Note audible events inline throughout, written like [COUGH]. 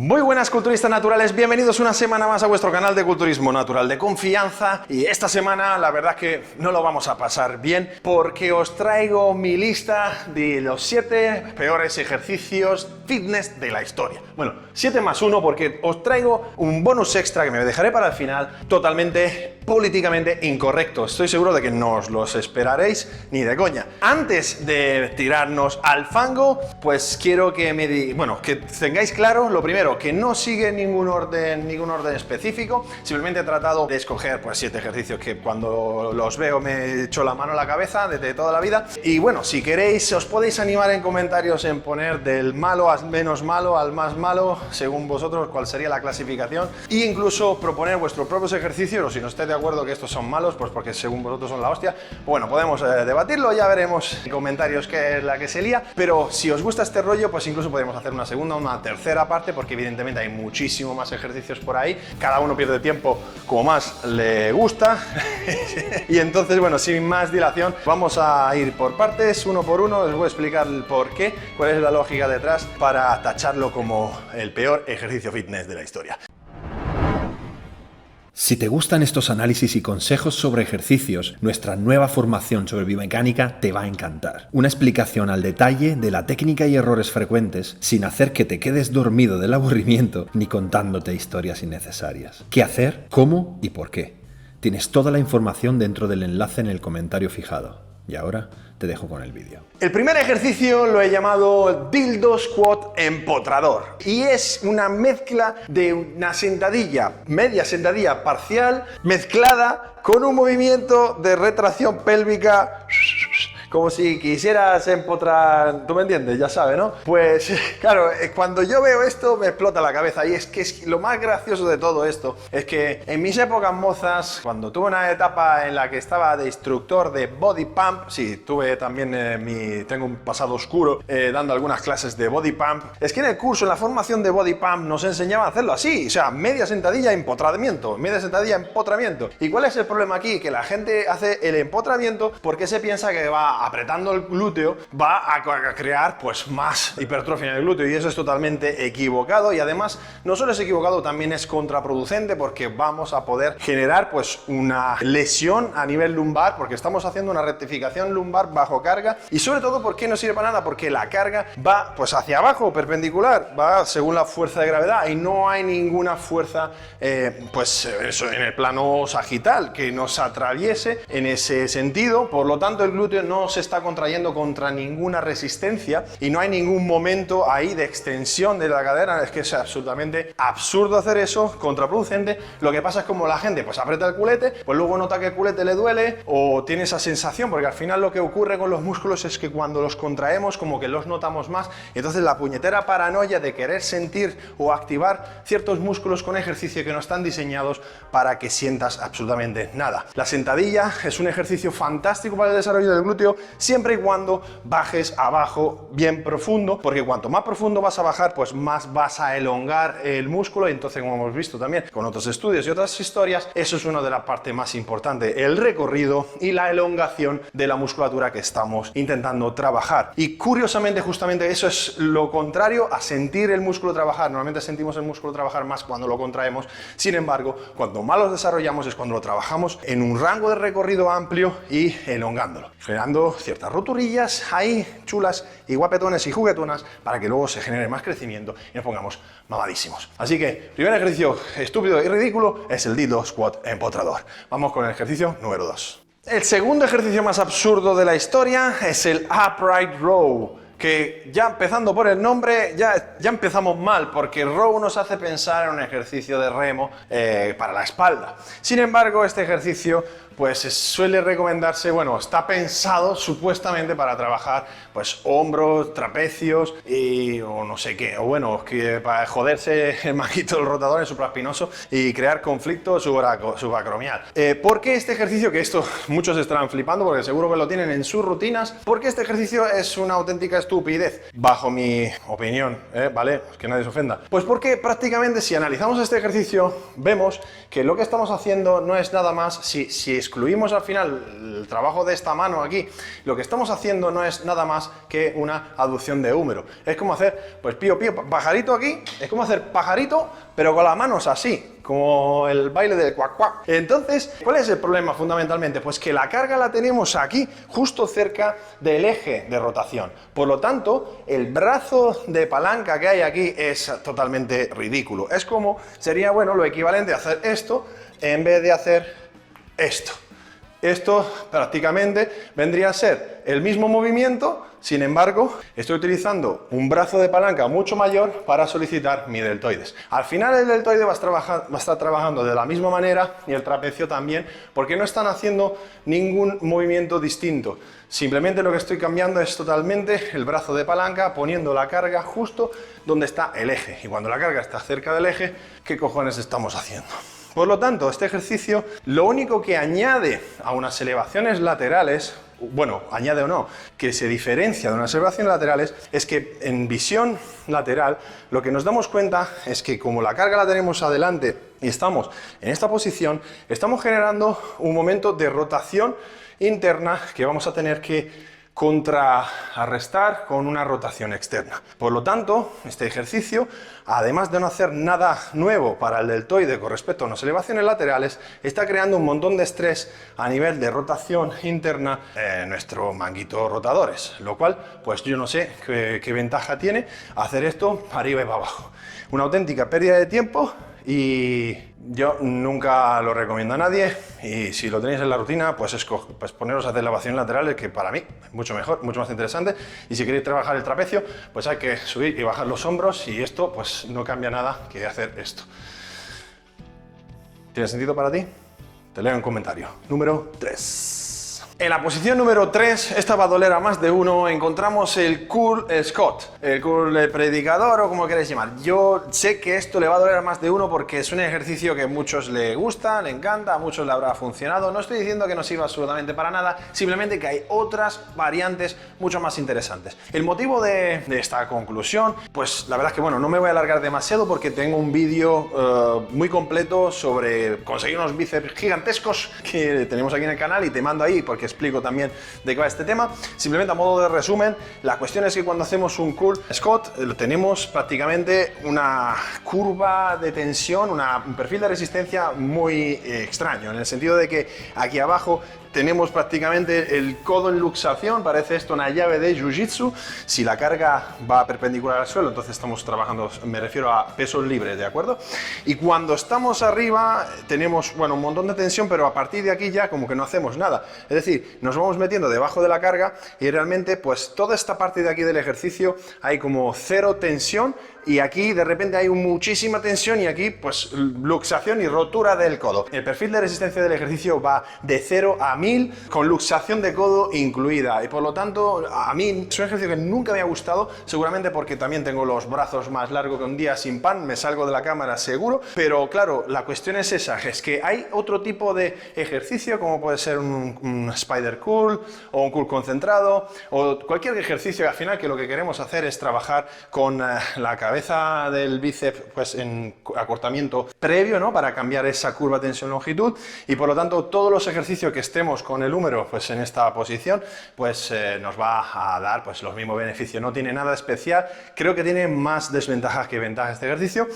Muy buenas culturistas naturales, bienvenidos una semana más a vuestro canal de culturismo natural de confianza y esta semana la verdad que no lo vamos a pasar bien porque os traigo mi lista de los 7 peores ejercicios fitness de la historia. Bueno, 7 más 1 porque os traigo un bonus extra que me dejaré para el final totalmente políticamente incorrecto. Estoy seguro de que no os los esperaréis ni de coña. Antes de tirarnos al fango, pues quiero que me di bueno, que tengáis claro lo primero que no sigue ningún orden, ningún orden específico, simplemente he tratado de escoger pues siete ejercicios que cuando los veo me echo la mano a la cabeza desde toda la vida. Y bueno, si queréis, os podéis animar en comentarios en poner del malo al menos malo al más malo, según vosotros cuál sería la clasificación, e incluso proponer vuestros propios ejercicios, o si no estáis de acuerdo que estos son malos, pues porque según vosotros son la hostia, bueno, podemos eh, debatirlo, ya veremos en comentarios qué es la que se lía, pero si os gusta este rollo, pues incluso podemos hacer una segunda, una tercera parte, porque evidentemente hay muchísimo más ejercicios por ahí, cada uno pierde tiempo como más le gusta, [LAUGHS] y entonces, bueno, sin más dilación, vamos a ir por partes, uno por uno, os voy a explicar el por qué, cuál es la lógica detrás para tacharlo como el peor ejercicio fitness de la historia. Si te gustan estos análisis y consejos sobre ejercicios, nuestra nueva formación sobre biomecánica te va a encantar. Una explicación al detalle de la técnica y errores frecuentes sin hacer que te quedes dormido del aburrimiento ni contándote historias innecesarias. ¿Qué hacer? ¿Cómo? ¿Y por qué? Tienes toda la información dentro del enlace en el comentario fijado. Y ahora te dejo con el vídeo. El primer ejercicio lo he llamado dildo squat empotrador y es una mezcla de una sentadilla, media sentadilla parcial, mezclada con un movimiento de retracción pélvica como si quisieras empotrar, tú me entiendes, ya sabes, ¿no? Pues [LAUGHS] claro, eh, cuando yo veo esto me explota la cabeza y es que es lo más gracioso de todo esto es que en mis épocas mozas, cuando tuve una etapa en la que estaba de instructor de body pump, sí, tuve también eh, mi, tengo un pasado oscuro eh, dando algunas clases de body pump, es que en el curso, en la formación de body pump nos enseñaban a hacerlo así, o sea, media sentadilla, empotramiento, media sentadilla, empotramiento. ¿Y cuál es el problema aquí? Que la gente hace el empotramiento porque se piensa que va apretando el glúteo va a, crear pues más hipertrofia en el glúteo. Y eso es totalmente equivocado. Y además no solo es equivocado, también es contraproducente porque vamos a poder generar pues una lesión a nivel lumbar porque estamos haciendo una rectificación lumbar bajo carga. Y sobre todo porque no sirve para nada porque la carga va pues hacia abajo, perpendicular, va según la fuerza de gravedad. Y no hay ninguna fuerza eh, pues en el plano sagital que nos atraviese en ese sentido, por lo tanto el glúteo no se está contrayendo contra ninguna resistencia y no hay ningún momento ahí de extensión de la cadera. Es que es absolutamente absurdo hacer eso, contraproducente. Lo que pasa es como la gente pues aprieta el culete, pues luego nota que el culete le duele o tiene esa sensación, porque al final lo que ocurre con los músculos es que cuando los contraemos como que los notamos más entonces la puñetera paranoia de querer sentir o activar ciertos músculos con ejercicio que no están diseñados para que sientas absolutamente nada. La sentadilla es un ejercicio fantástico para el desarrollo del glúteo siempre y cuando bajes abajo bien profundo, porque cuanto más profundo vas a bajar, pues más vas a elongar el músculo y entonces, como hemos visto también con otros estudios y otras historias, eso es una de las partes más importantes, el recorrido y la elongación de la musculatura que estamos intentando trabajar. Y curiosamente, justamente eso es lo contrario a sentir el músculo trabajar. Normalmente sentimos el músculo trabajar más cuando lo contraemos. Sin embargo, cuando más lo desarrollamos es cuando lo trabajamos en un rango de recorrido amplio y elongándolo, generando ciertas roturillas ahí chulas y guapetones y juguetonas para que luego se genere más crecimiento y nos pongamos mamadísimos. Así que, primer ejercicio estúpido y ridículo es el dildo squat empotrador. Vamos con el ejercicio número 2. El segundo ejercicio más absurdo de la historia es el upright row que ya empezando por el nombre, ya, ya empezamos mal, porque row nos hace pensar en un ejercicio de remo eh, para la espalda. Sin embargo, este ejercicio pues suele recomendarse, bueno, está pensado supuestamente para trabajar pues hombros, trapecios y o no sé qué, o bueno, para joderse el manguito del rotador en supraespinoso y crear conflicto subacromial. Eh, ¿Por qué este ejercicio, que esto muchos estarán flipando porque seguro que lo tienen en sus rutinas, porque este ejercicio es una auténtica estupidez, bajo mi opinión, ¿eh? ¿vale? Que nadie se ofenda. Pues porque prácticamente si analizamos este ejercicio, vemos que lo que estamos haciendo no es nada más, si, si excluimos al final el trabajo de esta mano aquí, lo que estamos haciendo no es nada más que una aducción de húmero. Es como hacer, pues pío, pío, pajarito aquí, es como hacer pajarito, pero con las manos así, como el baile del cuac cuac. Entonces, ¿cuál es el problema fundamentalmente? Pues que la carga la tenemos aquí, justo cerca del eje de rotación. Por lo tanto, el brazo de palanca que hay aquí es totalmente ridículo. Es como, sería bueno, lo equivalente a hacer esto en vez de hacer esto. Esto prácticamente vendría a ser el mismo movimiento, sin embargo, estoy utilizando un brazo de palanca mucho mayor para solicitar mi deltoides. Al final el deltoide va a, estar trabajando de la misma manera y el trapecio también, porque no están haciendo ningún movimiento distinto. Simplemente lo que estoy cambiando es totalmente el brazo de palanca, poniendo la carga justo donde está el eje. Y cuando la carga está cerca del eje, ¿qué cojones estamos haciendo? Por lo tanto, este ejercicio lo único que añade a unas elevaciones laterales, bueno, añade o no, que se diferencia de unas elevaciones laterales, es que en visión lateral lo que nos damos cuenta es que como la carga la tenemos adelante y estamos en esta posición, estamos generando un momento de rotación interna que vamos a tener que contrarrestar con una rotación externa. Por lo tanto, este ejercicio, además de no hacer nada nuevo para el deltoide con respecto a unas elevaciones laterales, está creando un montón de estrés a nivel de rotación interna en nuestro manguito rotadores, lo cual, pues yo no sé qué, ventaja tiene hacer esto arriba y abajo. Una auténtica pérdida de tiempo y yo nunca lo recomiendo a nadie y si lo tenéis en la rutina, pues, pues poneros a hacer elevaciones laterales, que para mí es mucho mejor, mucho más interesante. Y si queréis trabajar el trapecio, pues hay que subir y bajar los hombros y esto pues no cambia nada que hacer esto. ¿Tiene sentido para ti? Te leo en comentario. Número 3. En la posición número 3, esta va a doler a más de uno, encontramos el Cool Scott, el Cool Predicador o como queréis llamar. Yo sé que esto le va a doler a más de uno porque es un ejercicio que a muchos le gusta, le encanta, a muchos le habrá funcionado. No estoy diciendo que no sirva absolutamente para nada, simplemente que hay otras variantes mucho más interesantes. El motivo de, esta conclusión, pues la verdad es que bueno, no me voy a alargar demasiado porque tengo un vídeo eh, muy completo sobre conseguir unos bíceps gigantescos que tenemos aquí en el canal y te mando ahí porque explico también de qué va este tema. Simplemente a modo de resumen, la cuestión es que cuando hacemos un curl Scott, eh, tenemos prácticamente una curva de tensión, un perfil de resistencia muy eh, extraño, en el sentido de que aquí abajo tenemos prácticamente el codo en luxación, parece esto una llave de jiu-jitsu. Si la carga va perpendicular al suelo, entonces estamos trabajando, me refiero a pesos libres, ¿de acuerdo? Y cuando estamos arriba, tenemos, bueno, un montón de tensión, pero a partir de aquí ya como que no hacemos nada. Es decir, nos vamos metiendo debajo de la carga y realmente, pues toda esta parte de aquí del ejercicio hay como cero tensión y aquí de repente hay muchísima tensión y aquí pues luxación y rotura del codo. El perfil de resistencia del ejercicio va de 0 a 1000 con luxación de codo incluida y por lo tanto a mí es un ejercicio que nunca me ha gustado, seguramente porque también tengo los brazos más largos que un día sin pan, me salgo de la cámara seguro, pero claro, la cuestión es esa, es que hay otro tipo de ejercicio como puede ser un, spider cool o un cool concentrado o cualquier ejercicio al final que lo que queremos hacer es trabajar con eh, la cabeza del bíceps pues en acortamiento previo, ¿no? Para cambiar esa curva tensión-longitud y por lo tanto todos los ejercicios que estemos con el húmero pues en esta posición pues eh, nos va a dar pues los mismos beneficios. No tiene nada especial, creo que tiene más desventajas que ventajas este ejercicio.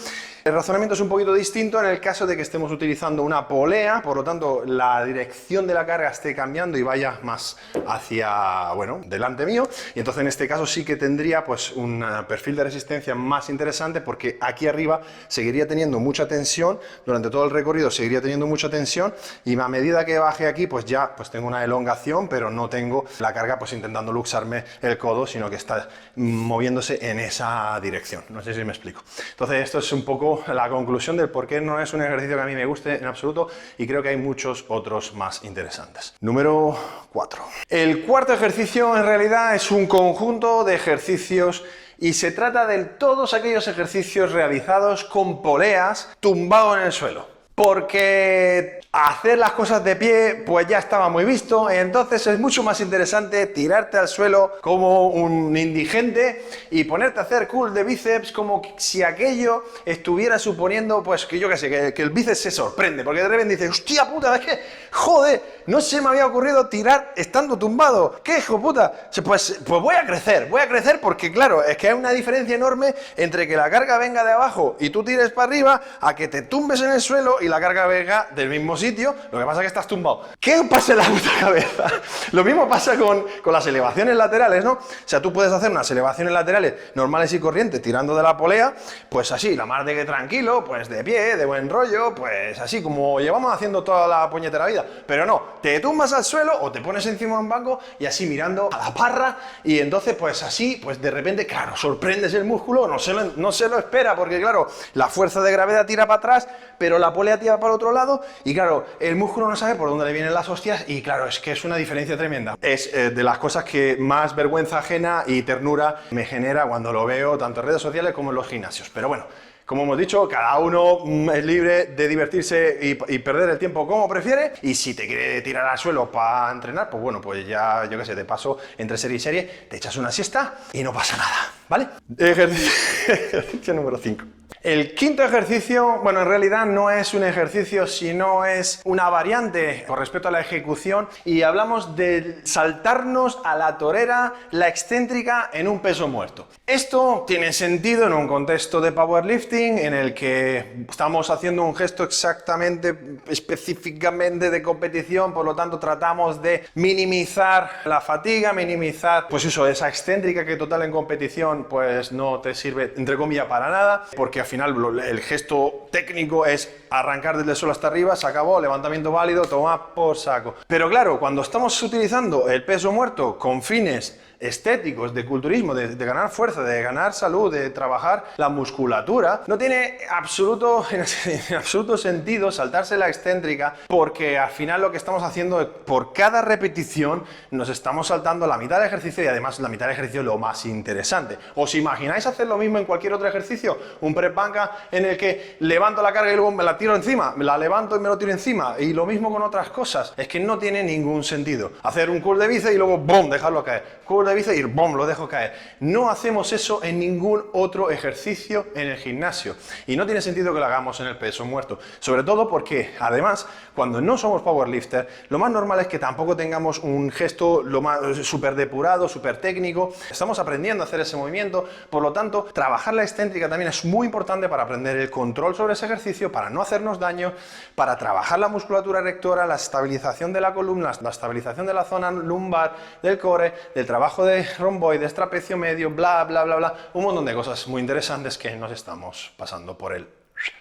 El razonamiento es un poquito distinto en el caso de que estemos utilizando una polea, por lo tanto la dirección de la carga esté cambiando y vaya más hacia, bueno, delante mío. Y entonces en este caso sí que tendría pues un eh, perfil de resistencia más interesante porque aquí arriba seguiría teniendo mucha tensión, durante todo el recorrido seguiría teniendo mucha tensión y a medida que baje aquí pues ya pues tengo una elongación, pero no tengo la carga pues intentando luxarme el codo, sino que está moviéndose en esa dirección. No sé si me explico. Entonces esto es un poco la conclusión del por qué no es un ejercicio que a mí me guste en absoluto y creo que hay muchos otros más interesantes. Número 4. El cuarto ejercicio en realidad es un conjunto de ejercicios y se trata de todos aquellos ejercicios realizados con poleas tumbado en el suelo. Porque hacer las cosas de pie pues ya estaba muy visto, entonces es mucho más interesante tirarte al suelo como un indigente y ponerte a hacer cool de bíceps como si aquello estuviera suponiendo pues que yo qué sé, que, el bíceps se sorprende, porque de repente dices, hostia puta, es que Joder, no se me había ocurrido tirar estando tumbado. ¿Qué hijo puta? Pues, pues voy a crecer, voy a crecer porque claro, es que hay una diferencia enorme entre que la carga venga de abajo y tú tires para arriba a que te tumbes en el suelo y la carga venga del mismo sitio. Lo que pasa es que estás tumbado. ¿Qué pasa en la puta cabeza? [LAUGHS] Lo mismo pasa con, con las elevaciones laterales, ¿no? O sea, tú puedes hacer unas elevaciones laterales normales y corrientes tirando de la polea, pues así, la más de que tranquilo, pues de pie, de buen rollo, pues así como llevamos haciendo toda la puñetera vida. Pero no, te tumbas al suelo o te pones encima de un banco y así mirando a la parra y entonces pues así, pues de repente, claro, sorprendes el músculo, no se lo, no se lo espera porque claro, la fuerza de gravedad tira para atrás, pero la polea tira para el otro lado y claro, el músculo no sabe por dónde le vienen las hostias y claro, es que es una diferencia tremenda. Es eh, de las cosas que más vergüenza ajena y ternura me genera cuando lo veo tanto en redes sociales como en los gimnasios. Pero bueno, como hemos dicho, cada uno mm, es libre de divertirse y, perder el tiempo como prefiere. Y si te quiere tirar al suelo para entrenar, pues bueno, pues ya, yo qué sé, de paso, entre serie y serie, te echas una siesta y no pasa nada, ¿vale? Ejercicio [LAUGHS] número 5. El quinto ejercicio, bueno, en realidad no es un ejercicio, sino es una variante con respecto a la ejecución y hablamos de saltarnos a la torera, la excéntrica en un peso muerto. Esto tiene sentido en un contexto de powerlifting en el que estamos haciendo un gesto exactamente, específicamente de competición, por lo tanto tratamos de minimizar la fatiga, minimizar, pues eso, esa excéntrica que total en competición pues no te sirve, entre comillas, para nada, porque al final el gesto técnico es arrancar desde el suelo hasta arriba, se acabó, levantamiento válido, toma por saco. Pero claro, cuando estamos utilizando el peso muerto con fines estéticos, de culturismo, de, ganar fuerza, de ganar salud, de trabajar la musculatura, no tiene absoluto, en [LAUGHS] absoluto sentido saltarse la excéntrica porque al final lo que estamos haciendo es por cada repetición nos estamos saltando la mitad del ejercicio y además la mitad del ejercicio es lo más interesante. ¿Os imagináis hacer lo mismo en cualquier otro ejercicio? Un banca en el que levanto la carga y luego me la tiro encima, me la levanto y me lo tiro encima y lo mismo con otras cosas. Es que no tiene ningún sentido. Hacer un curl de bíceps y luego ¡boom! dejarlo caer. Curl de de y ¡bom! lo dejo caer. No hacemos eso en ningún otro ejercicio en el gimnasio. Y no tiene sentido que lo hagamos en el peso muerto. Sobre todo porque, además, cuando no somos powerlifter, lo más normal es que tampoco tengamos un gesto lo más súper depurado, súper técnico. Estamos aprendiendo a hacer ese movimiento. Por lo tanto, trabajar la excéntrica también es muy importante para aprender el control sobre ese ejercicio, para no hacernos daño, para trabajar la musculatura rectora, la estabilización de la columna, la estabilización de la zona lumbar, del core, del trabajo de romboides, trapecio medio, bla, bla, bla, bla, un montón de cosas muy interesantes que nos estamos pasando por el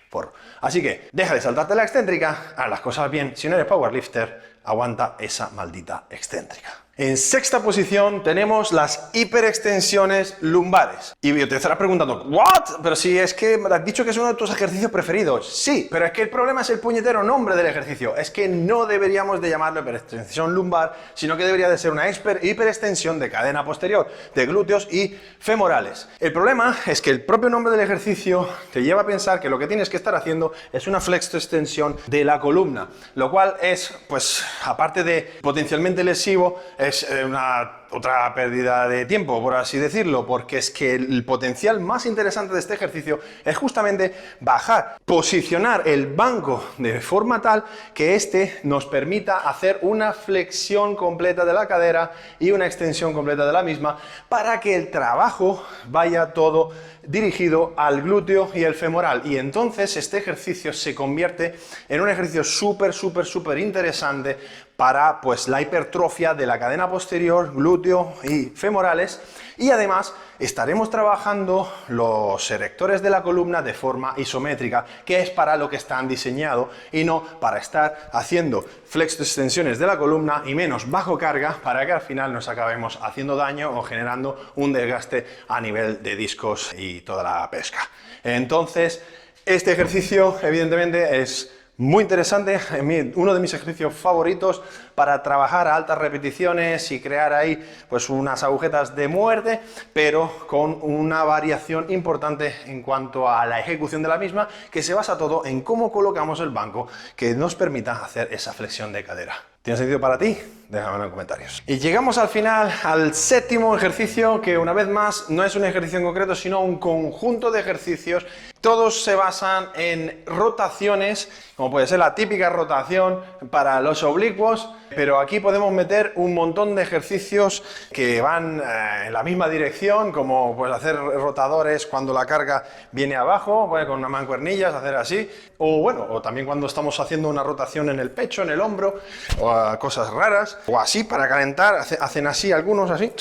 por. Así que deja de saltarte la excéntrica, haz las cosas bien. Si no eres powerlifter, aguanta esa maldita excéntrica. En sexta posición tenemos las hiperextensiones lumbares. Y te estarás preguntando, ¿what? Pero si es que me has dicho que es uno de tus ejercicios preferidos. Sí, pero es que el problema es el puñetero nombre del ejercicio. Es que no deberíamos de llamarlo hiperextensión lumbar, sino que debería de ser una hiperextensión de cadena posterior, de glúteos y femorales. El problema es que el propio nombre del ejercicio te lleva a pensar que lo que tienes que estar haciendo es una flexo-extensión de la columna, lo cual es, pues, aparte de potencialmente lesivo, es una otra pérdida de tiempo, por así decirlo, porque es que el potencial más interesante de este ejercicio es justamente bajar, posicionar el banco de forma tal que éste nos permita hacer una flexión completa de la cadera y una extensión completa de la misma para que el trabajo vaya todo dirigido al glúteo y el femoral. Y entonces este ejercicio se convierte en un ejercicio súper, súper, súper interesante para pues, la hipertrofia de la cadena posterior, glúteo y femorales. Y además estaremos trabajando los erectores de la columna de forma isométrica, que es para lo que están diseñados y no para estar haciendo flex extensiones de la columna y menos bajo carga para que al final nos acabemos haciendo daño o generando un desgaste a nivel de discos y toda la pesca. Entonces, este ejercicio evidentemente es muy interesante, uno de mis ejercicios favoritos para trabajar a altas repeticiones y crear ahí pues unas agujetas de muerte, pero con una variación importante en cuanto a la ejecución de la misma, que se basa todo en cómo colocamos el banco que nos permita hacer esa flexión de cadera. ¿Tiene sentido para ti? Déjame en comentarios. Y llegamos al final, al séptimo ejercicio, que una vez más no es un ejercicio en concreto, sino un conjunto de ejercicios. Todos se basan en rotaciones, como puede ser la típica rotación para los oblicuos, pero aquí podemos meter un montón de ejercicios que van eh, en la misma dirección, como pues hacer rotadores cuando la carga viene abajo, con una mancuernillas, hacer así, o bueno, o también cuando estamos haciendo una rotación en el pecho, en el hombro, o cosas raras. O así para calentar, hacen así algunos así,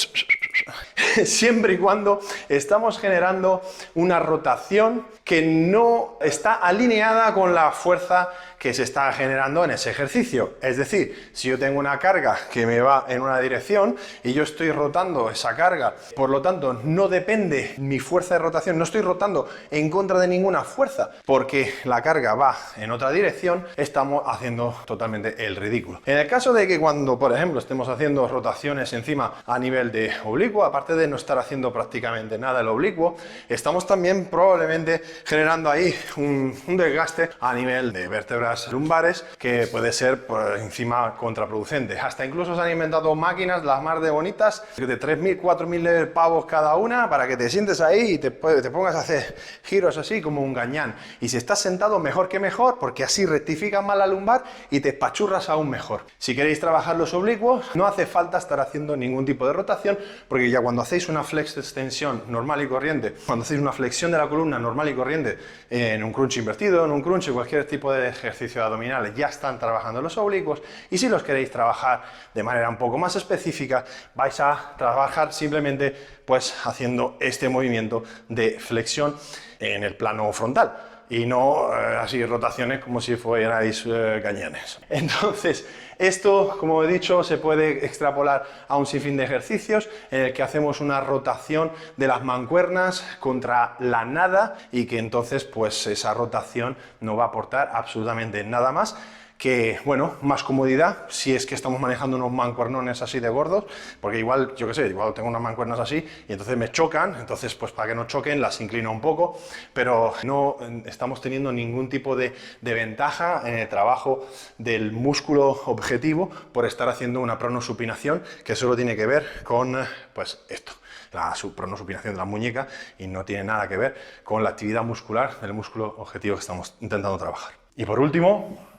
[LAUGHS] siempre y cuando estamos generando una rotación que no está alineada con la fuerza que se está generando en ese ejercicio. Es decir, si yo tengo una carga que me va en una dirección y yo estoy rotando esa carga, por lo tanto no depende mi fuerza de rotación, no estoy rotando en contra de ninguna fuerza, porque la carga va en otra dirección, estamos haciendo totalmente el ridículo. En el caso de que cuando, por ejemplo, estemos haciendo rotaciones encima a nivel de oblicuo, aparte de no estar haciendo prácticamente nada el oblicuo, estamos también probablemente generando ahí un, desgaste a nivel de vértebras lumbares que puede ser por encima contraproducente. Hasta incluso se han inventado máquinas, las más de bonitas, de 3.000, 4.000 pavos cada una para que te sientes ahí y te, te pongas a hacer giros así como un gañán. Y si estás sentado, mejor que mejor, porque así rectificas más la lumbar y te pachurras aún mejor. Si queréis trabajar los oblicuos, no hace falta estar haciendo ningún tipo de rotación, porque ya cuando hacéis una flex extensión normal y corriente, cuando hacéis una flexión de la columna normal y corriente en un crunch invertido, en un crunch, cualquier tipo de ejercicio, abdominales ya están trabajando los oblicuos. Y si los queréis trabajar de manera un poco más específica vais a trabajar simplemente pues haciendo este movimiento de flexión en el plano frontal y no eh, así rotaciones como si fuerais eh, cañones. [LAUGHS] Entonces, esto, como he dicho, se puede extrapolar a un sinfín de ejercicios en el que hacemos una rotación de las mancuernas contra la nada y que entonces pues esa rotación no va a aportar absolutamente nada más que, bueno, más comodidad si es que estamos manejando unos mancuernones así de gordos, porque igual, yo qué sé, igual tengo unas mancuernas así y entonces me chocan, entonces pues para que no choquen las inclino un poco, pero no estamos teniendo ningún tipo de, de ventaja en el trabajo del músculo objetivo por estar haciendo una pronosupinación que solo tiene que ver con, pues, esto la pronosupinación de la muñeca y no tiene nada que ver con la actividad muscular del músculo objetivo que estamos intentando trabajar. Y por último,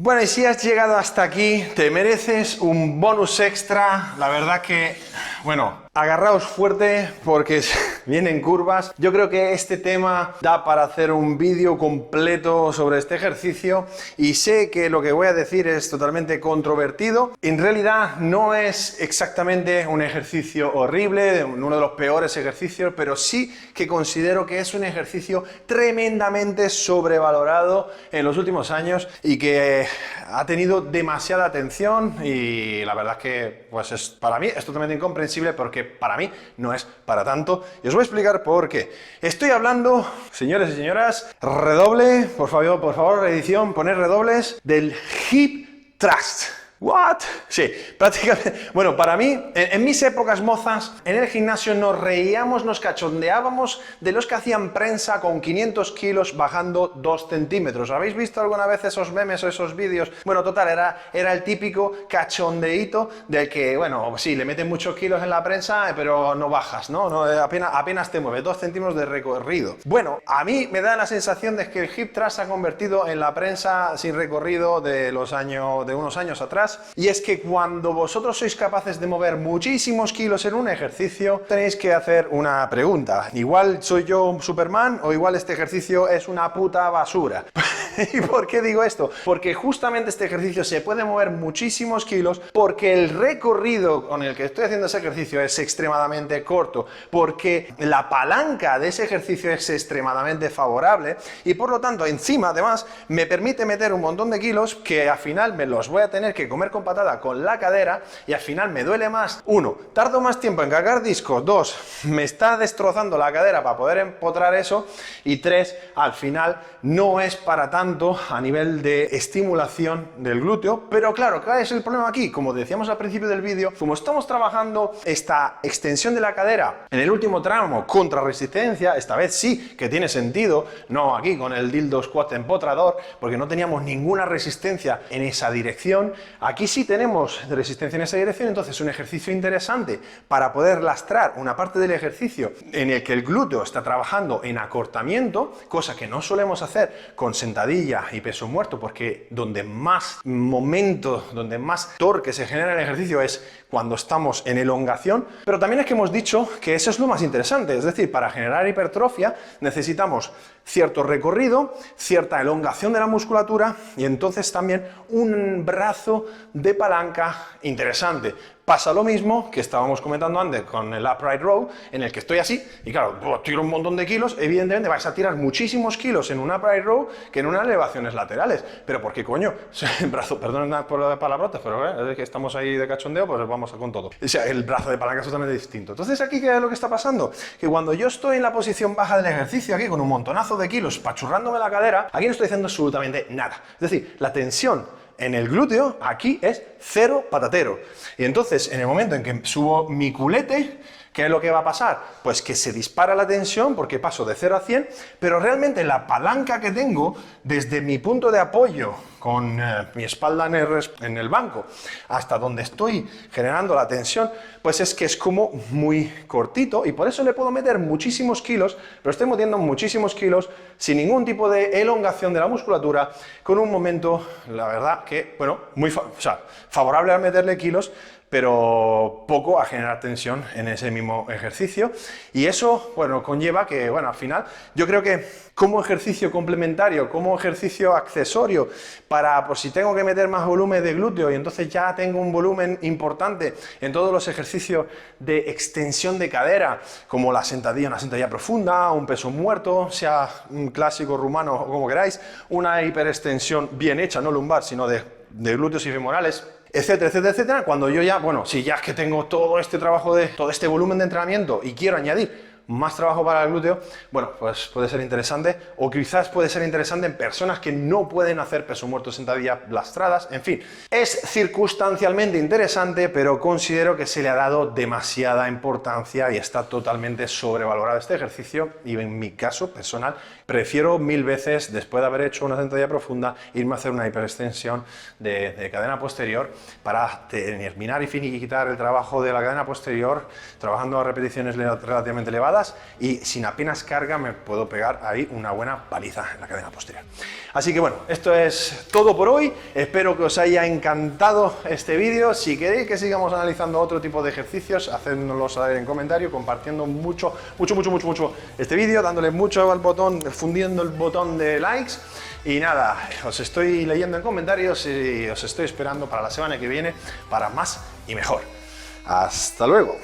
bueno, y si has llegado hasta aquí, te mereces un bonus extra. La verdad que, bueno, agarraos fuerte porque vienen curvas. Yo creo que este tema da para hacer un vídeo completo sobre este ejercicio y sé que lo que voy a decir es totalmente controvertido. En realidad no es exactamente un ejercicio horrible, uno de los peores ejercicios, pero sí que considero que es un ejercicio tremendamente sobrevalorado en los últimos años y que ha tenido demasiada atención y la verdad es que pues es, para mí es totalmente incomprensible porque para mí no es para tanto. Voy a explicar por qué. Estoy hablando, señores y señoras, redoble, por favor, por favor, edición, poner redobles del hip thrust. ¿What? Sí, prácticamente. Bueno, para mí, en, mis épocas mozas, en el gimnasio nos reíamos, nos cachondeábamos de los que hacían prensa con 500 kilos bajando 2 centímetros. ¿Habéis visto alguna vez esos memes o esos vídeos? Bueno, total, era, era el típico cachondeíto del que, bueno, sí, le meten muchos kilos en la prensa, pero no bajas, ¿no? eh, apenas, apenas te mueve, 2 centímetros de recorrido. Bueno, a mí me da la sensación de que el hip thrust se ha convertido en la prensa sin recorrido de los años, de unos años atrás y es que cuando vosotros sois capaces de mover muchísimos kilos en un ejercicio, tenéis que hacer una pregunta. Igual soy yo Superman o igual este ejercicio es una puta basura. [LAUGHS] ¿Y por qué digo esto? Porque justamente este ejercicio se puede mover muchísimos kilos porque el recorrido con el que estoy haciendo ese ejercicio es extremadamente corto, porque la palanca de ese ejercicio es extremadamente favorable y por lo tanto encima además me permite meter un montón de kilos que al final me los voy a tener que comer con patada con la cadera y al final me duele más. Uno, tardo más tiempo en cargar discos. Dos, me está destrozando la cadera para poder empotrar eso. Y tres, al final no es para tanto tanto a nivel de estimulación del glúteo, pero claro, ¿cuál es el problema aquí? Como decíamos al principio del vídeo, como estamos trabajando esta extensión de la cadera en el último tramo contra resistencia, esta vez sí que tiene sentido, no aquí con el dildo squat empotrador, porque no teníamos ninguna resistencia en esa dirección, aquí sí tenemos resistencia en esa dirección, entonces un ejercicio interesante para poder lastrar una parte del ejercicio en el que el glúteo está trabajando en acortamiento, cosa que no solemos hacer con sentadilla y peso muerto, porque donde más momento, donde más torque se genera en el ejercicio es cuando estamos en elongación, pero también es que hemos dicho que eso es lo más interesante, es decir, para generar hipertrofia necesitamos cierto recorrido, cierta elongación de la musculatura y entonces también un brazo de palanca interesante. Pasa lo mismo que estábamos comentando antes con el upright row, en el que estoy así y claro, tiro un montón de kilos, evidentemente vais a tirar muchísimos kilos en un upright row que en unas elevaciones laterales. Pero ¿por qué coño? [LAUGHS] El brazo, perdón por la palabrota, pero eh, es que estamos ahí de cachondeo, pues vamos con todo. O sea, el brazo de palanca es totalmente distinto. Entonces aquí, ¿qué es lo que está pasando? Que cuando yo estoy en la posición baja del ejercicio, aquí con un montonazo de kilos pachurrándome la cadera, aquí no estoy haciendo absolutamente nada. Es decir, la tensión en el glúteo aquí es cero patatero. Y entonces, en el momento en que subo mi culete, ¿qué es lo que va a pasar? Pues que se dispara la tensión porque paso de 0 a 100, pero realmente la palanca que tengo desde mi punto de apoyo con eh, mi espalda en el, banco. Hasta donde estoy generando la tensión, pues es que es como muy cortito y por eso le puedo meter muchísimos kilos, pero estoy metiendo muchísimos kilos sin ningún tipo de elongación de la musculatura, con un momento, la verdad que, bueno, muy favorable a meterle kilos, pero poco a generar tensión en ese mismo ejercicio. Y eso, bueno, conlleva que, bueno, al final, yo creo que como ejercicio complementario, como ejercicio accesorio, para, por si tengo que meter más volumen de glúteo y entonces ya tengo un volumen importante en todos los ejercicios de extensión de cadera, como la sentadilla, una sentadilla profunda, un peso muerto, sea un clásico rumano o como queráis, una hiperextensión bien hecha, no lumbar, sino de, de glúteos y femorales etcétera, etcétera, etcétera, cuando yo ya, bueno, si ya es que tengo todo este trabajo de, todo este volumen de entrenamiento y quiero añadir más trabajo para el glúteo, bueno, pues puede ser interesante o quizás puede ser interesante en personas que no pueden hacer peso muerto sentadilla lastradas, en fin, es circunstancialmente interesante, pero considero que se le ha dado demasiada importancia y está totalmente sobrevalorado este ejercicio y en mi caso personal prefiero mil veces, después de haber hecho una sentadilla profunda, irme a hacer una hiperextensión de, cadena posterior para terminar y finiquitar el trabajo de la cadena posterior, trabajando a repeticiones relativamente elevadas y sin apenas carga me puedo pegar ahí una buena paliza en la cadena posterior. Así que bueno, esto es todo por hoy. Espero que os haya encantado este vídeo. Si queréis que sigamos analizando otro tipo de ejercicios, hacednoslo saber en comentario, compartiendo mucho, mucho, mucho, mucho, mucho este vídeo, dándole mucho al botón, fundiendo el botón de likes. Y nada, os estoy leyendo en comentarios y os estoy esperando para la semana que viene para más y mejor. Hasta luego.